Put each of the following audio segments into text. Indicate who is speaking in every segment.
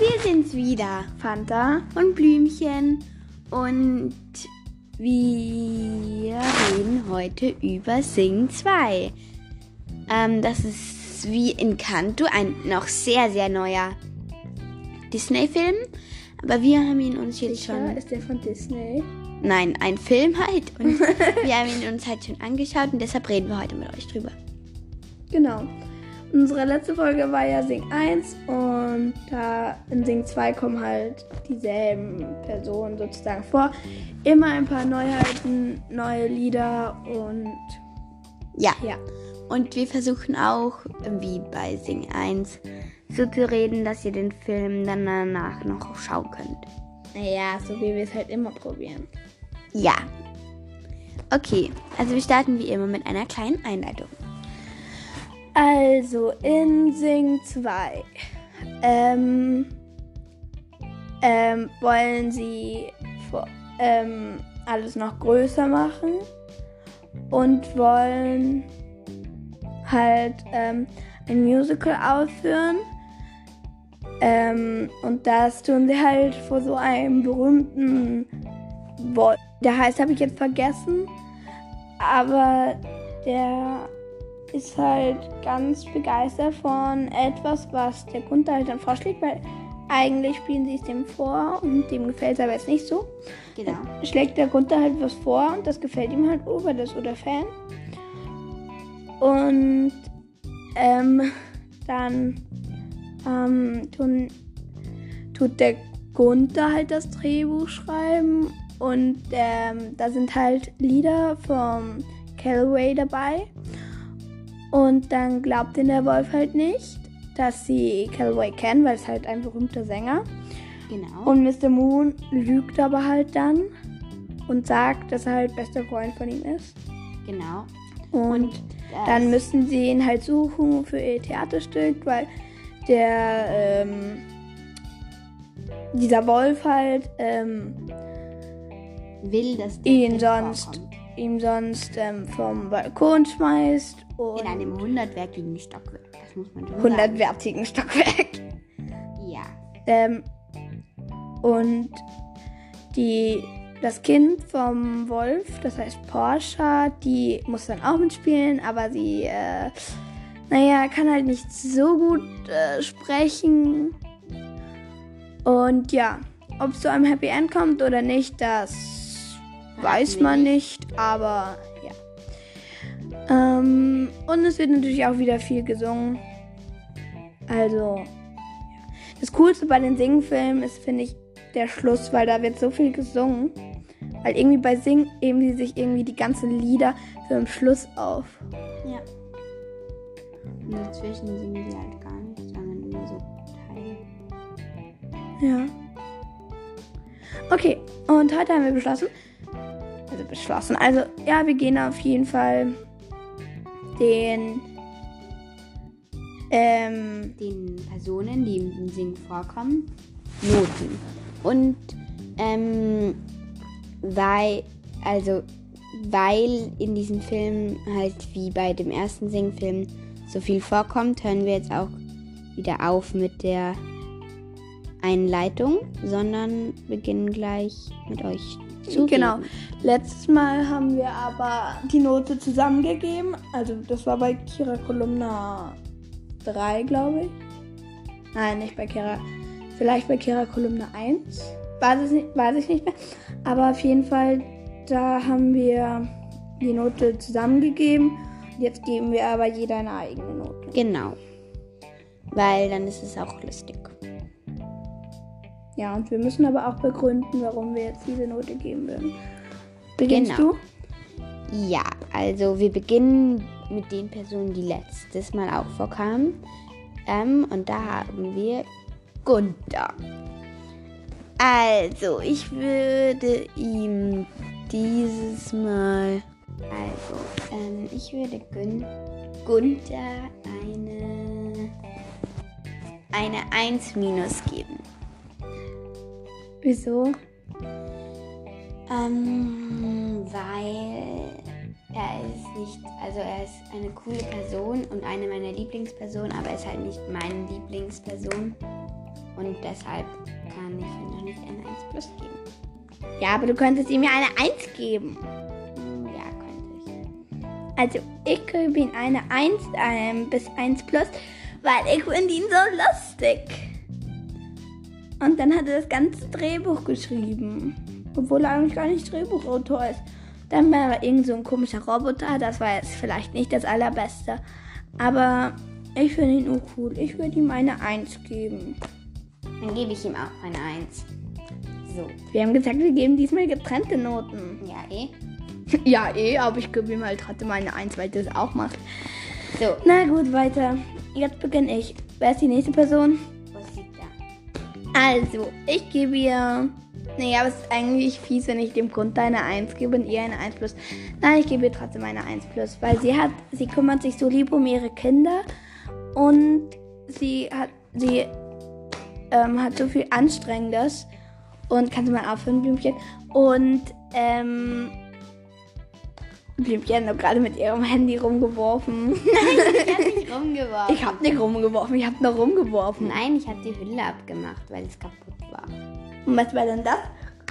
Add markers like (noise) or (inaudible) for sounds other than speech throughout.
Speaker 1: wir sind's wieder. Fanta und Blümchen. Und wir reden heute über Sing 2. Ähm, das ist wie Encanto, ein noch sehr, sehr neuer Disney-Film. Aber wir haben ihn uns jetzt schon.
Speaker 2: Ist der von Disney?
Speaker 1: Nein, ein Film halt. Und (laughs) wir haben ihn uns halt schon angeschaut und deshalb reden wir heute mit euch drüber.
Speaker 2: Genau. Unsere letzte Folge war ja Sing 1 und da in Sing 2 kommen halt dieselben Personen sozusagen vor. Immer ein paar Neuheiten, neue Lieder und
Speaker 1: Ja.
Speaker 2: ja.
Speaker 1: Und wir versuchen auch, wie bei Sing 1, so zu reden, dass ihr den Film dann danach noch schauen könnt.
Speaker 2: Naja, so wie wir es halt immer probieren.
Speaker 1: Ja. Okay, also wir starten wie immer mit einer kleinen Einleitung.
Speaker 2: Also in Sing 2 ähm, ähm, wollen sie vor, ähm, alles noch größer machen und wollen halt ähm, ein Musical aufführen. Ähm, und das tun sie halt vor so einem berühmten Wolf. Der heißt, habe ich jetzt vergessen. Aber der ist halt ganz begeistert von etwas, was der Gunther halt dann vorschlägt, weil eigentlich spielen sie es dem vor und dem gefällt es aber jetzt nicht so.
Speaker 1: Genau.
Speaker 2: Schlägt der Gunther halt was vor und das gefällt ihm halt, oh, weil das ist so der Fan. Und ähm, dann ähm, tun, tut der Gunther halt das Drehbuch schreiben und ähm, da sind halt Lieder vom Callaway dabei. Und dann glaubt ihn der Wolf halt nicht, dass sie Callaway kennen, weil es halt ein berühmter Sänger.
Speaker 1: Genau.
Speaker 2: Und Mr. Moon lügt aber halt dann und sagt, dass er halt bester Freund von ihm ist.
Speaker 1: genau.
Speaker 2: Und
Speaker 1: das-
Speaker 2: dann müssen sie ihn halt suchen für ihr Theaterstück, weil der ähm, dieser Wolf halt ähm,
Speaker 1: will, dass
Speaker 2: ihn sonst
Speaker 1: vorkommt.
Speaker 2: Ihm sonst ähm, vom Balkon schmeißt und
Speaker 1: In einem hundertwertigen Stockwerk. Das muss man schon
Speaker 2: 100-wertigen Stockwerk.
Speaker 1: Ja.
Speaker 2: Ähm, und die, das Kind vom Wolf, das heißt Porsche, die muss dann auch mitspielen, aber sie, äh, naja, kann halt nicht so gut äh, sprechen. Und ja, ob es zu einem Happy End kommt oder nicht, das weiß man
Speaker 1: nicht.
Speaker 2: aber ja. Ähm, und es wird natürlich auch wieder viel gesungen. Also, das Coolste bei den Singfilmen ist, finde ich, der Schluss, weil da wird so viel gesungen. Weil irgendwie bei Sing heben sie sich irgendwie die ganzen Lieder für den Schluss auf.
Speaker 1: Ja. Und dazwischen singen sie halt gar nicht, sondern nur so Teile.
Speaker 2: Ja. Okay, und heute haben wir beschlossen. Beschlossen. Also, ja, wir gehen auf jeden Fall den. Ähm,
Speaker 1: Den Personen, die im Sing vorkommen, Noten. Und ähm, weil, also, weil in diesem Film halt wie bei dem ersten Singfilm so viel vorkommt, hören wir jetzt auch wieder auf mit der Einleitung, sondern beginnen gleich mit euch zu
Speaker 2: Genau. Letztes Mal haben wir aber die Note zusammengegeben. Also das war bei Kira Kolumna 3, glaube ich. Nein, nicht bei Kira. Vielleicht bei Kira Kolumna 1. Weiß, nicht, weiß ich nicht mehr. Aber auf jeden Fall, da haben wir die Note zusammengegeben. Jetzt geben wir aber jeder eine eigene Note.
Speaker 1: Genau. Weil dann ist es auch lustig.
Speaker 2: Ja, und wir müssen aber auch begründen, warum wir jetzt diese Note geben würden. Beginnst
Speaker 1: Genau.
Speaker 2: du?
Speaker 1: Ja, also wir beginnen mit den Personen, die letztes Mal auch vorkamen. Ähm, und da haben wir Gunther. Also, ich würde ihm dieses Mal. Also, ähm, ich würde Gün Gunther eine. eine 1 minus geben.
Speaker 2: Wieso?
Speaker 1: Ähm, weil er ist nicht, also er ist eine coole Person und eine meiner Lieblingspersonen, aber er ist halt nicht meine Lieblingsperson. Und deshalb kann ich ihm noch nicht eine 1 plus geben.
Speaker 2: Ja, aber du könntest ihm ja eine 1 geben.
Speaker 1: Hm, Ja, könnte ich.
Speaker 2: Also ich gebe ihm eine 1 ähm, bis 1 plus, weil ich finde ihn so lustig. Und dann hat er das ganze Drehbuch geschrieben. Obwohl er eigentlich gar nicht Drehbuchautor ist. Dann war er irgend so ein komischer Roboter. Das war jetzt vielleicht nicht das allerbeste. Aber ich finde ihn auch cool. Ich würde ihm eine 1 geben.
Speaker 1: Dann gebe ich ihm auch eine 1. So,
Speaker 2: Wir haben gesagt, wir geben diesmal getrennte Noten.
Speaker 1: ja eh. (laughs)
Speaker 2: Ja, eh, aber ich gebe ihm halt trotzdem eine 1, weil das auch machst.
Speaker 1: So,
Speaker 2: Na gut, weiter. Jetzt beginne ich. Wer ist die nächste Person? Also, ich gebe ihr. Naja, aber es ist eigentlich fies, wenn ich dem Grund eine 1 gebe und ihr eine 1 plus. Nein, ich gebe ihr trotzdem eine 1 plus, weil sie hat, sie kümmert sich so lieb um ihre Kinder und sie hat, sie ähm, hat so viel Anstrengendes und kannst du mal aufhören, Blümchen? Und ähm, Blümchen hat gerade mit ihrem Handy rumgeworfen.
Speaker 1: Ich habe nicht rumgeworfen.
Speaker 2: Ich habe nicht rumgeworfen, ich habe nur rumgeworfen.
Speaker 1: Nein, ich habe die Hülle abgemacht, weil es kaputt war.
Speaker 2: Und was war denn das?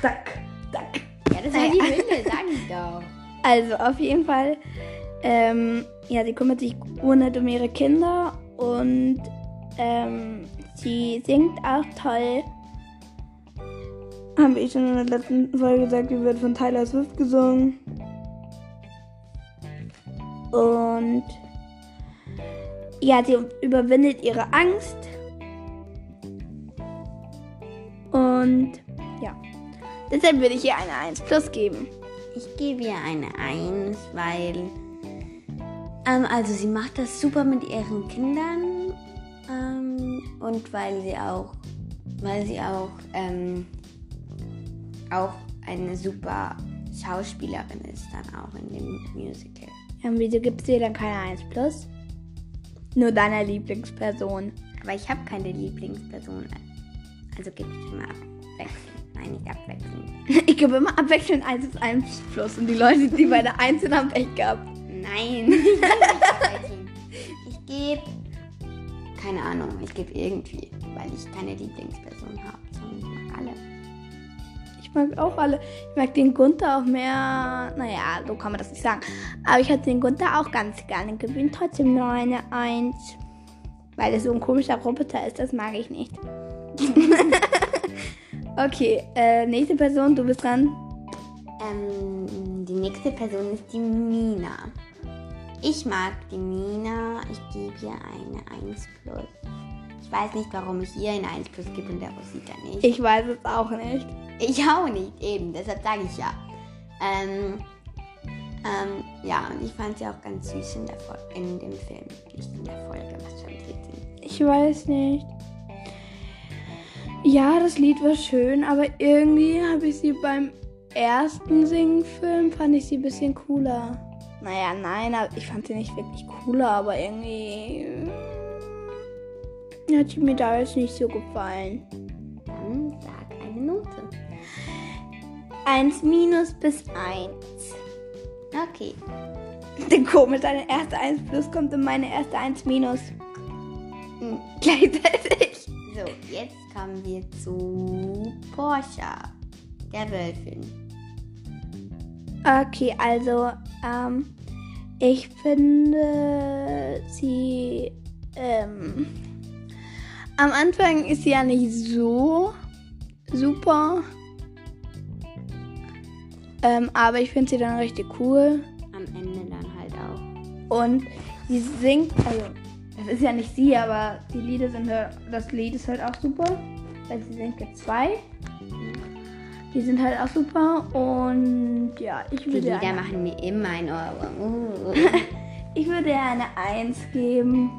Speaker 2: Zack, zack.
Speaker 1: Ja, das war die Hülle, (laughs) sag ich doch.
Speaker 2: Also auf jeden Fall, ähm, ja, sie kümmert sich unnett um ihre Kinder und ähm, sie singt auch toll. Haben wir eh schon in der letzten Folge gesagt, die wird von Tyler Swift gesungen. Und ja, sie überwindet ihre Angst. Und ja, deshalb würde ich ihr eine 1 plus geben.
Speaker 1: Ich gebe ihr eine 1, weil. Ähm, also, sie macht das super mit ihren Kindern. Ähm, und weil sie auch. Weil sie auch. Ähm, auch eine super Schauspielerin ist, dann auch in dem Musical.
Speaker 2: Ja, und wieso gibst du ihr dann keine 1 plus? Nur deiner Lieblingsperson.
Speaker 1: Aber ich habe keine Lieblingsperson. Also gebe ich immer abwechselnd. Nein, nicht abwechselnd. (laughs)
Speaker 2: Ich gebe immer abwechselnd 1 bis 1 plus und die Leute, die bei der 1 sind, haben Pech gehabt.
Speaker 1: Nein. Ich gebe. Keine Ahnung, ich gebe irgendwie, weil ich keine Lieblingsperson habe, sondern ich mag alle.
Speaker 2: Ich mag auch alle. Ich mag den Gunther auch mehr. Naja, so kann man das nicht sagen. Aber ich hatte den Gunther auch ganz gerne. Ihm trotzdem nur eine 1. Weil er so ein komischer Roboter ist, das mag ich nicht. (laughs) okay, äh, nächste Person, du bist dran.
Speaker 1: Ähm, die nächste Person ist die Mina. Ich mag die Mina. Ich gebe ihr eine 1 plus. Ich weiß nicht, warum ich ihr eine 1 plus gebe und der Rosita nicht.
Speaker 2: Ich weiß es auch nicht.
Speaker 1: Ich auch nicht, eben, deshalb sage ich ja. Ähm, ähm, ja, und ich fand sie auch ganz süß in, der Fol in dem Film, nicht in der Folge, was schon drin
Speaker 2: Ich weiß nicht. Ja, das Lied war schön, aber irgendwie habe ich sie beim ersten Singfilm fand ich sie ein bisschen cooler. Naja, nein, ich fand sie nicht wirklich cooler, aber irgendwie hat sie mir da jetzt nicht so gefallen.
Speaker 1: Dann sag eine Note.
Speaker 2: 1 minus bis 1.
Speaker 1: Okay. (laughs)
Speaker 2: Komisch, deine erste 1 plus kommt in meine erste 1 minus.
Speaker 1: Hm, (laughs)
Speaker 2: Gleichzeitig.
Speaker 1: So, jetzt kommen wir zu Porsche, der Wölfin.
Speaker 2: Okay, also ähm, ich finde am Anfang ist sie ja nicht so super, ähm, aber ich finde sie dann richtig cool
Speaker 1: Am Ende dann halt auch.
Speaker 2: und sie singt, also das ist ja nicht sie, aber die Lieder sind halt, das Lied ist halt auch super, weil sie singt jetzt zwei. Die sind halt auch super und ja, ich
Speaker 1: Die
Speaker 2: würde
Speaker 1: Lieder
Speaker 2: eine-
Speaker 1: machen mir immer ein Ohrwurm. (laughs) Uh.
Speaker 2: Ich würde ihr eine 1 geben.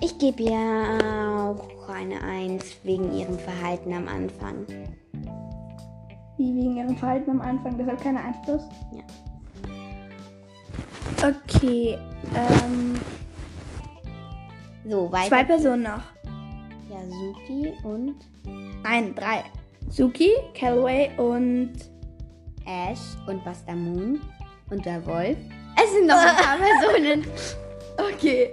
Speaker 1: Ich gebe ihr auch eine 1 wegen ihrem Verhalten am Anfang.
Speaker 2: Wie wegen ihrem Verhalten am Anfang, deshalb keine 1 plus.
Speaker 1: Ja.
Speaker 2: Okay, ähm,
Speaker 1: So, weiter.
Speaker 2: zwei Personen noch.
Speaker 1: Yasuki und
Speaker 2: Nein, drei. Suki, Calloway und
Speaker 1: Ash und Basta Moon und der Wolf. Es sind noch ein paar (laughs) Personen.
Speaker 2: Okay.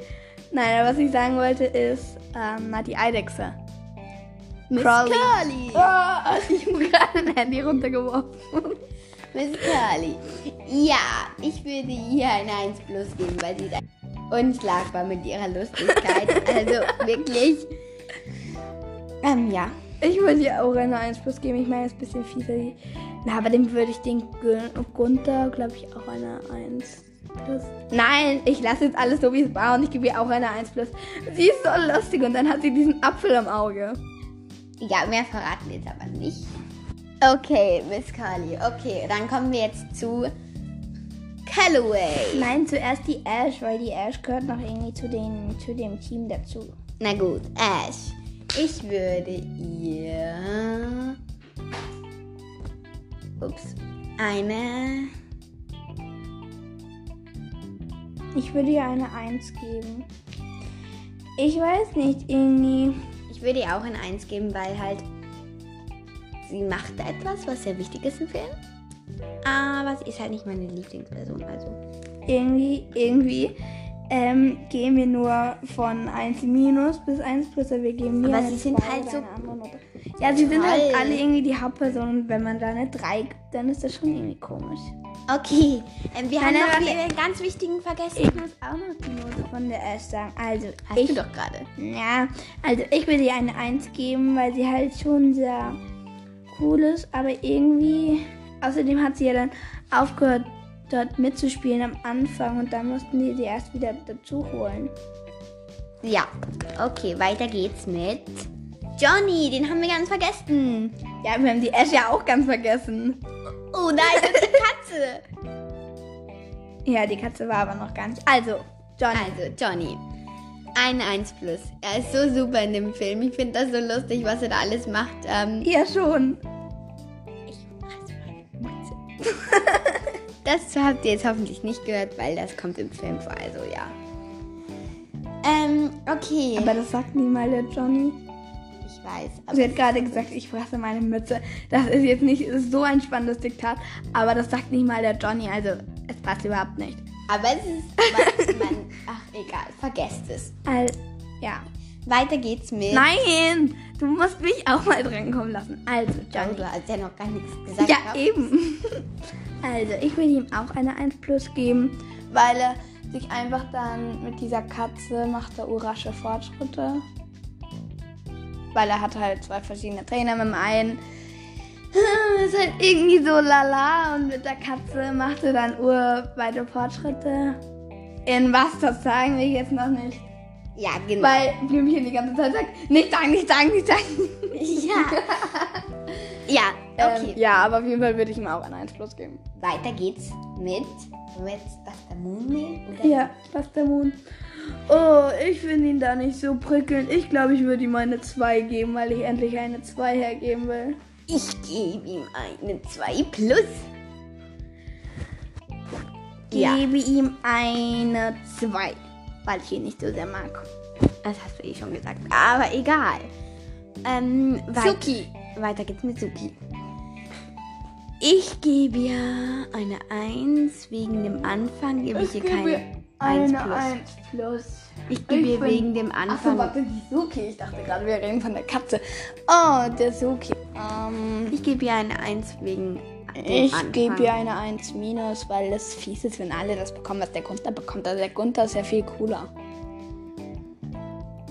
Speaker 2: Nein, aber was ich sagen wollte ist, ähm, na, die Eidechse.
Speaker 1: Miss
Speaker 2: Crowley.
Speaker 1: Curly.
Speaker 2: Ah, (laughs) ich habe gerade ein Handy runtergeworfen.
Speaker 1: Miss Curly. Ja, ich würde ihr eine 1 plus geben, weil sie ist unschlagbar mit ihrer Lustigkeit. (laughs) also wirklich. Ähm, ja.
Speaker 2: Ich würde ihr auch eine 1 plus geben. Ich meine, es ist ein bisschen fieser. Na, aber dem würde ich den Gun- Gunther, glaube ich, auch eine 1 plus. Nein, ich lasse jetzt alles so, wie es war und ich gebe ihr auch eine 1 plus. Sie ist so lustig und dann hat sie diesen Apfel am Auge.
Speaker 1: Ja, mehr verraten wir jetzt aber nicht. Okay, Miss Curly. Okay, dann kommen wir jetzt zu Calloway.
Speaker 2: Nein, zuerst die Ash, weil die Ash gehört noch irgendwie zu, den, zu dem Team dazu.
Speaker 1: Na gut, Ash. Ich würde ihr. Ups. Eine.
Speaker 2: Ich würde ihr eine 1 geben. Ich weiß nicht, irgendwie.
Speaker 1: Ich würde ihr auch eine Eins geben, weil halt. Sie macht etwas, was sehr wichtig ist im Film. Aber sie ist halt nicht meine Lieblingsperson. Also.
Speaker 2: Irgendwie, irgendwie ähm, gehen wir nur von 1 minus bis 1 plus, aber wir geben mir
Speaker 1: Aber sie sind
Speaker 2: 2
Speaker 1: halt so.
Speaker 2: Ja, sie sind halt alle irgendwie die Hauptpersonen. Wenn man da eine 3 gibt, dann ist das schon irgendwie komisch.
Speaker 1: Okay. Ähm, wir haben
Speaker 2: Nein,
Speaker 1: noch
Speaker 2: nein,
Speaker 1: einen ganz wichtigen vergessen.
Speaker 2: Ich muss auch noch die Note von der Ash sagen. Also,
Speaker 1: Hast
Speaker 2: ich,
Speaker 1: du doch gerade.
Speaker 2: Ja, also ich würde ihr eine 1 geben, weil sie halt schon sehr cool ist, aber irgendwie. Außerdem hat sie ja dann aufgehört, dort mitzuspielen am Anfang und dann mussten die sie erst wieder dazu holen.
Speaker 1: Ja. Okay, weiter geht's mit Johnny. Den haben wir ganz vergessen.
Speaker 2: Ja, wir haben die Ash ja auch ganz vergessen.
Speaker 1: Oh nein, das ist die Katze.
Speaker 2: Ja, die Katze war aber noch gar nicht. Also, Johnny.
Speaker 1: Also, Johnny. Eine 1 plus. Er ist so super in dem Film. Ich finde das so lustig, was er da alles macht. Ähm,
Speaker 2: Ja, schon. (laughs)
Speaker 1: das habt ihr jetzt hoffentlich nicht gehört, weil das kommt im Film vor. Also, ja. Ähm, okay.
Speaker 2: Aber das sagt nie mal der Johnny.
Speaker 1: ich weiß.
Speaker 2: Sie hat gerade gesagt, ich fresse meine Mütze. Das ist jetzt nicht so ein spannendes Diktat, aber das sagt nicht mal der Johnny. Also, es passt überhaupt nicht.
Speaker 1: Aber es ist. Man, man, ach, egal. Vergesst es.
Speaker 2: Al ja.
Speaker 1: Weiter geht's mit.
Speaker 2: Nein, du musst mich auch mal drankommen lassen. Also,
Speaker 1: John,
Speaker 2: Johnny.
Speaker 1: du hast ja noch gar nichts gesagt.
Speaker 2: Ja,
Speaker 1: gehabt.
Speaker 2: eben. (laughs) Also, ich will ihm auch eine 1 Plus geben, weil er sich einfach dann mit dieser Katze macht er urasche Fortschritte. Weil er hat halt zwei verschiedene Trainer. Mit dem einen (laughs) ist halt irgendwie so lala und mit der Katze macht er dann urweite Fortschritte. In was, das sagen wir jetzt noch nicht.
Speaker 1: Ja, genau.
Speaker 2: Weil Blümchen die ganze Zeit sagt, nicht sagen, nicht sagen, nicht sagen.
Speaker 1: ja. ja, (laughs) okay.
Speaker 2: Ähm, ja, aber auf jeden Fall würde ich ihm auch eine 1 Plus geben.
Speaker 1: Weiter geht's mit. Mit Buster Moon nehmen, oder?
Speaker 2: Ja, Buster Moon. Oh, ich finde ihn da nicht so prickelnd. Ich glaube, ich würde ihm eine 2 geben, weil ich endlich eine 2 hergeben will.
Speaker 1: Ich gebe ihm eine 2 plus. Ja.
Speaker 2: Gebe ihm eine 2, weil ich ihn nicht so sehr mag.
Speaker 1: Das hast du eh schon gesagt. Aber egal. Ähm, weit-
Speaker 2: Suki.
Speaker 1: Weiter geht's mit Suki. Ich gebe ihr eine 1 wegen dem Anfang. Gebe ich, ihr keine 1
Speaker 2: eine
Speaker 1: plus.
Speaker 2: 1 plus.
Speaker 1: Ich gebe ihr wegen dem
Speaker 2: Achso,
Speaker 1: Anfang.
Speaker 2: warte, die Suki. Ich dachte gerade, wir reden von der Katze. Oh, der Suki. Ähm,
Speaker 1: ich gebe ihr eine 1 wegen dem
Speaker 2: ich gebe ihr eine 1 minus, weil das fies ist, wenn alle das bekommen, was der Gunther bekommt. Also der Gunther ist ja viel cooler.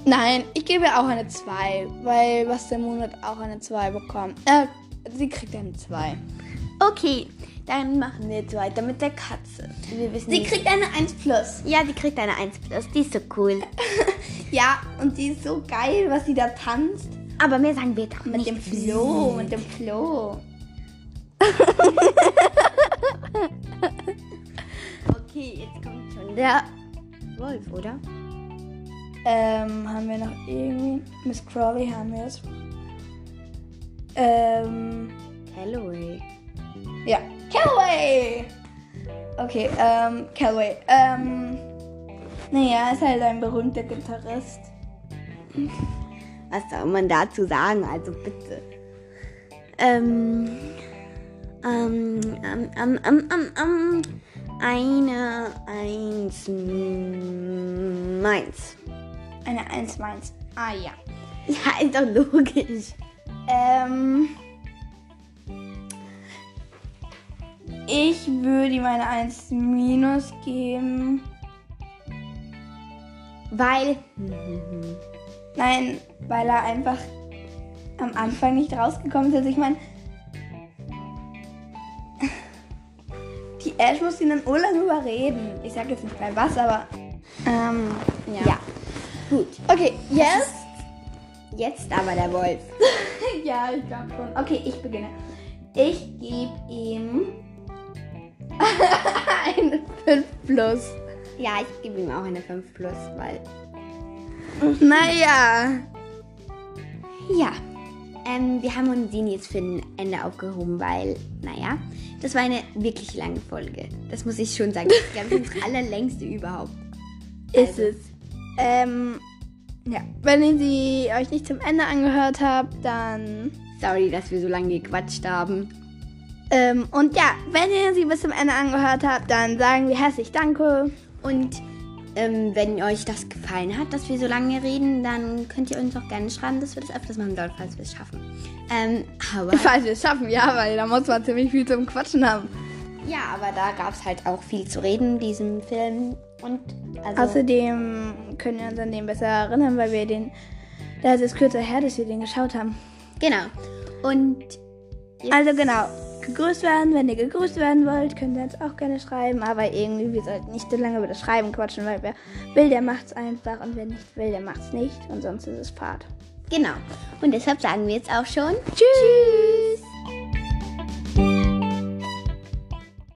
Speaker 2: Nein, ich gebe ihr auch eine 2, weil was der Moon hat auch eine 2 bekommen. Äh, sie kriegt eine 2.
Speaker 1: Okay, dann machen wir jetzt weiter mit der Katze. Wir wissen
Speaker 2: Sie
Speaker 1: nicht-
Speaker 2: kriegt eine 1 plus.
Speaker 1: Ja, die kriegt eine 1 plus. Die ist so cool. (laughs)
Speaker 2: Ja, und die ist so geil, was sie da tanzt.
Speaker 1: Aber mehr sagen wir doch
Speaker 2: Mit
Speaker 1: nicht.
Speaker 2: dem Floh, mit dem Floh. (laughs)
Speaker 1: Okay, jetzt kommt schon der Wolf, oder?
Speaker 2: Ähm, haben wir noch irgendwie. Miss Crawley haben wir es. Ähm,
Speaker 1: Calloway.
Speaker 2: Ja. Callaway! Okay, ähm, Callaway. Ähm, naja, ist halt ein berühmter Gitarrist.
Speaker 1: Was soll man dazu sagen? Also bitte. Ähm. Ähm, ähm, ähm, ähm, ähm, ähm, eine, eins, meins.
Speaker 2: Eine 1 meins. Ah ja.
Speaker 1: Ja, ist doch logisch.
Speaker 2: Ähm. Ich würde ihm eine 1 minus geben.
Speaker 1: Weil.
Speaker 2: Nein, weil er einfach am Anfang nicht rausgekommen ist. Also ich meine, die Ash muss ihn dann urlang überreden. Ich sag jetzt nicht bei was, aber ähm, ja.
Speaker 1: Ja. Gut.
Speaker 2: Okay, jetzt?
Speaker 1: Jetzt aber der Wolf. (laughs)
Speaker 2: ja, ich glaube schon. Okay, ich beginne. Ich gebe ihm (laughs) eine 5 plus.
Speaker 1: Ja, ich gebe ihm auch eine 5 plus, weil.
Speaker 2: Naja.
Speaker 1: Ja. Ähm, wir haben uns ihn jetzt für ein Ende aufgehoben, weil, naja, das war eine wirklich lange Folge. Das muss ich schon sagen. Das ist, glaube ich, unsere (laughs) allerlängste überhaupt.
Speaker 2: Ist
Speaker 1: Also-
Speaker 2: es. Ähm, ja. Wenn ihr sie euch nicht zum Ende angehört habt, dann.
Speaker 1: Sorry, dass wir so lange gequatscht haben.
Speaker 2: Ähm, und ja, wenn ihr sie bis zum Ende angehört habt, dann sagen wir herzlich Danke.
Speaker 1: Und ähm, wenn euch das gefallen hat, dass wir so lange reden, dann könnt ihr uns auch gerne schreiben, dass wir das öfters machen sollen, falls wir es schaffen. Ähm, aber (laughs)
Speaker 2: Falls wir es schaffen, ja, weil da muss man ziemlich viel zum Quatschen haben.
Speaker 1: ja, aber da gab es halt auch viel zu reden in diesem Film. Und also,
Speaker 2: Außerdem können wir uns an den besser erinnern, weil wir den. Da ist es kürzer her, dass wir den geschaut haben.
Speaker 1: genau. Und
Speaker 2: Also genau, gegrüßt werden. Wenn ihr gegrüßt werden wollt, könnt ihr uns auch gerne schreiben. Aber irgendwie, wir sollten nicht so lange über das Schreiben quatschen, weil wer will, der macht's einfach. Und wer nicht will, der macht's nicht. Und sonst ist es Fahrt.
Speaker 1: genau. Und deshalb sagen wir jetzt auch schon
Speaker 2: Tschüss!